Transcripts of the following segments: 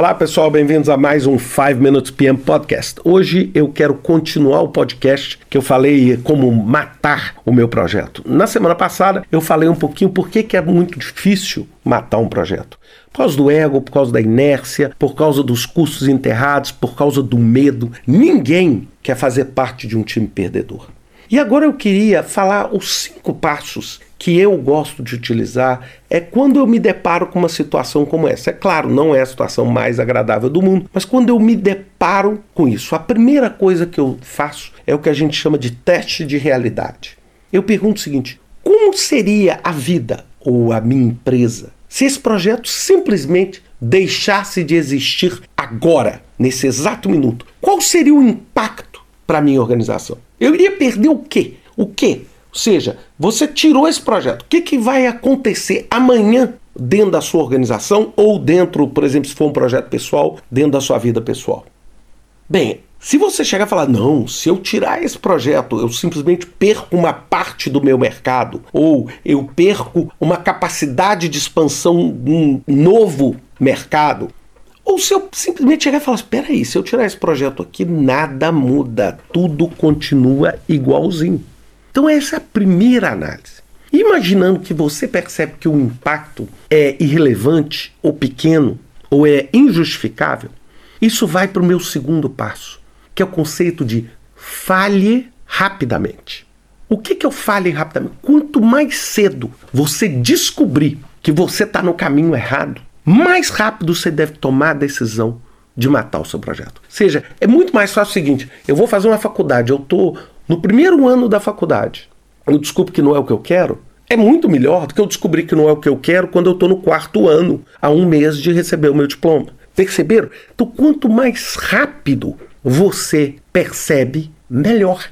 Olá pessoal, bem-vindos a mais um 5 Minutes PM Podcast. Hoje eu quero continuar o podcast que eu falei como matar o meu projeto. Na semana passada eu falei um pouquinho por que, que é muito difícil matar um projeto. Por causa do ego, por causa da inércia, por causa dos custos enterrados, por causa do medo. Ninguém quer fazer parte de um time perdedor. E agora eu queria falar os cinco passos que eu gosto de utilizar é quando eu me deparo com uma situação como essa. É claro, não é a situação mais agradável do mundo, mas quando eu me deparo com isso, a primeira coisa que eu faço é o que a gente chama de teste de realidade. Eu pergunto o seguinte: como seria a vida ou a minha empresa se esse projeto simplesmente deixasse de existir agora, nesse exato minuto? Qual seria o impacto para a minha organização? Eu iria perder o quê? O quê? Ou seja, você tirou esse projeto. O que, que vai acontecer amanhã dentro da sua organização ou dentro, por exemplo, se for um projeto pessoal, dentro da sua vida pessoal? Bem, se você chegar a falar, não, se eu tirar esse projeto, eu simplesmente perco uma parte do meu mercado, ou eu perco uma capacidade de expansão um novo mercado, ou se eu simplesmente chegar e falar, espera aí, se eu tirar esse projeto aqui, nada muda, tudo continua igualzinho. Então, essa é a primeira análise. Imaginando que você percebe que o impacto é irrelevante, ou pequeno, ou é injustificável, isso vai para o meu segundo passo, que é o conceito de falhe rapidamente. O que, que eu falhe rapidamente? Quanto mais cedo você descobrir que você está no caminho errado, mais rápido você deve tomar a decisão de matar o seu projeto. Ou seja, é muito mais fácil o seguinte: eu vou fazer uma faculdade, eu estou no primeiro ano da faculdade, eu descubro que não é o que eu quero, é muito melhor do que eu descobrir que não é o que eu quero quando eu estou no quarto ano, a um mês de receber o meu diploma. Perceberam? Então, quanto mais rápido você percebe, melhor.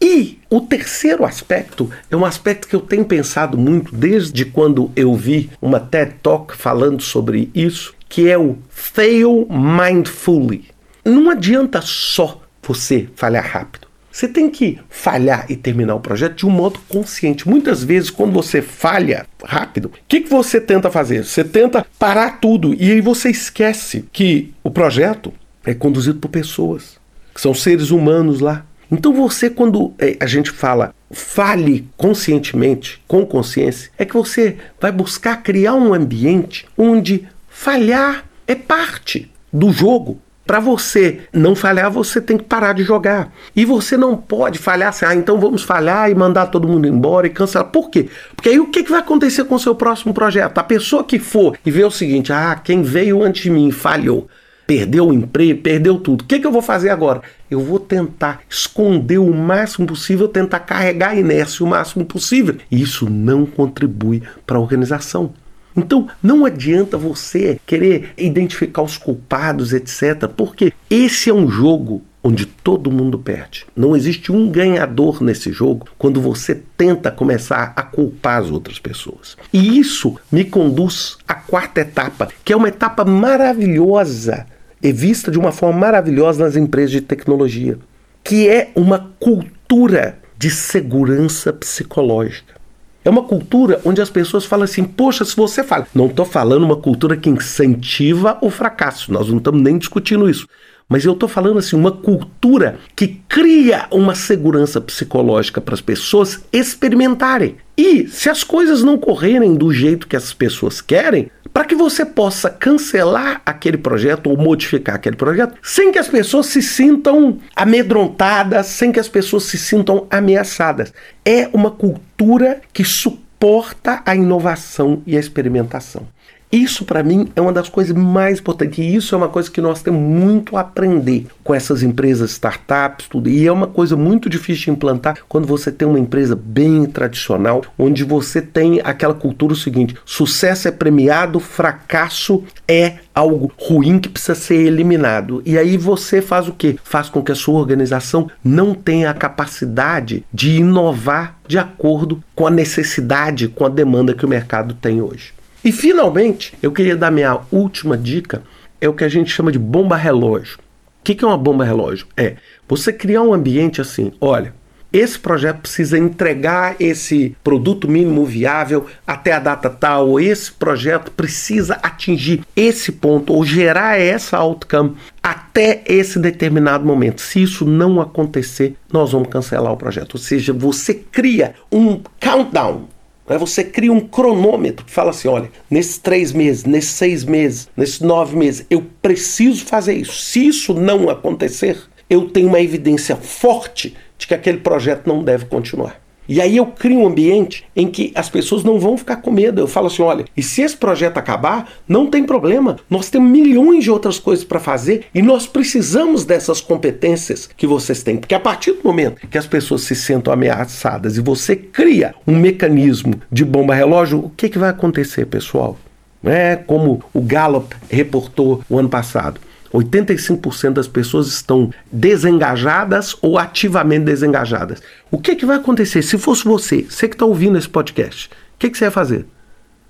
E o terceiro aspecto é um aspecto que eu tenho pensado muito desde quando eu vi uma TED Talk falando sobre isso, que é o fail mindfully. Não adianta só você falhar rápido. Você tem que falhar e terminar o projeto de um modo consciente. Muitas vezes, quando você falha rápido, o que, que você tenta fazer? Você tenta parar tudo e aí você esquece que o projeto é conduzido por pessoas, que são seres humanos lá. Então você, quando é, a gente fala fale conscientemente, com consciência, é que você vai buscar criar um ambiente onde falhar é parte do jogo. Para você não falhar, você tem que parar de jogar. E você não pode falhar assim, ah, então vamos falhar e mandar todo mundo embora e cancelar. Por quê? Porque aí o que vai acontecer com o seu próximo projeto? A pessoa que for e vê o seguinte, ah, quem veio antes de mim falhou perdeu o emprego, perdeu tudo. O que, que, eu vou fazer agora? Eu vou tentar esconder o máximo possível, tentar carregar a inércia o máximo possível. E isso não contribui para a organização. Então, não adianta você querer identificar os culpados, etc., porque esse é um jogo onde todo mundo perde. Não existe um ganhador nesse jogo quando você tenta começar a culpar as outras pessoas. E isso me conduz à quarta etapa, que é uma etapa maravilhosa e vista de uma forma maravilhosa nas empresas de tecnologia, que é uma cultura de segurança psicológica. É uma cultura onde as pessoas falam assim: poxa, se você fala. Não estou falando uma cultura que incentiva o fracasso, nós não estamos nem discutindo isso. Mas eu estou falando assim, uma cultura que cria uma segurança psicológica para as pessoas experimentarem. E se as coisas não correrem do jeito que as pessoas querem, para que você possa cancelar aquele projeto ou modificar aquele projeto sem que as pessoas se sintam amedrontadas, sem que as pessoas se sintam ameaçadas. É uma cultura que suporta a inovação e a experimentação. Isso para mim é uma das coisas mais importantes e isso é uma coisa que nós temos muito a aprender com essas empresas startups, tudo. E é uma coisa muito difícil de implantar quando você tem uma empresa bem tradicional, onde você tem aquela cultura seguinte: sucesso é premiado, fracasso é algo ruim que precisa ser eliminado. E aí você faz o quê? Faz com que a sua organização não tenha a capacidade de inovar de acordo com a necessidade, com a demanda que o mercado tem hoje. E finalmente, eu queria dar minha última dica, é o que a gente chama de bomba relógio. O que é uma bomba relógio? É você criar um ambiente assim, olha, esse projeto precisa entregar esse produto mínimo viável até a data tal, ou esse projeto precisa atingir esse ponto, ou gerar essa outcome até esse determinado momento. Se isso não acontecer, nós vamos cancelar o projeto. Ou seja, você cria um countdown? Você cria um cronômetro que fala assim: olha, nesses três meses, nesses seis meses, nesses nove meses, eu preciso fazer isso. Se isso não acontecer, eu tenho uma evidência forte de que aquele projeto não deve continuar. E aí eu crio um ambiente em que as pessoas não vão ficar com medo. Eu falo assim: olha, e se esse projeto acabar, não tem problema. Nós temos milhões de outras coisas para fazer e nós precisamos dessas competências que vocês têm. Porque a partir do momento que as pessoas se sentam ameaçadas e você cria um mecanismo de bomba relógio, o que, que vai acontecer, pessoal? É como o Gallup reportou o ano passado. 85% das pessoas estão desengajadas ou ativamente desengajadas. O que, que vai acontecer? Se fosse você, você que está ouvindo esse podcast, o que, que você ia fazer?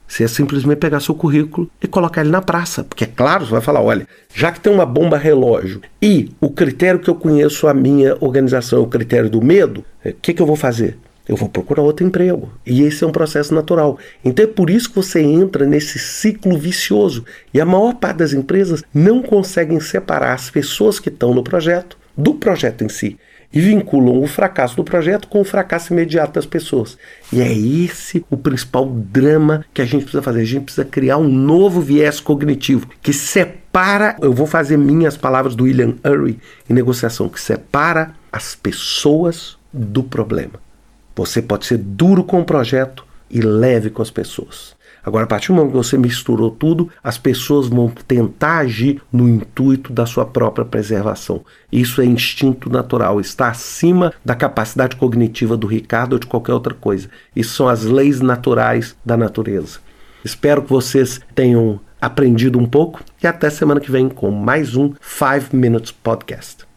Você ia simplesmente pegar seu currículo e colocar ele na praça. Porque, é claro, você vai falar: olha, já que tem uma bomba relógio e o critério que eu conheço a minha organização é o critério do medo, o que, que eu vou fazer? Eu vou procurar outro emprego. E esse é um processo natural. Então é por isso que você entra nesse ciclo vicioso. E a maior parte das empresas não conseguem separar as pessoas que estão no projeto do projeto em si. E vinculam o fracasso do projeto com o fracasso imediato das pessoas. E é esse o principal drama que a gente precisa fazer. A gente precisa criar um novo viés cognitivo que separa. Eu vou fazer minhas palavras do William Ury em negociação, que separa as pessoas do problema. Você pode ser duro com o projeto e leve com as pessoas. Agora, a partir do momento que você misturou tudo, as pessoas vão tentar agir no intuito da sua própria preservação. Isso é instinto natural, está acima da capacidade cognitiva do Ricardo ou de qualquer outra coisa. Isso são as leis naturais da natureza. Espero que vocês tenham aprendido um pouco e até semana que vem com mais um 5 Minutes Podcast.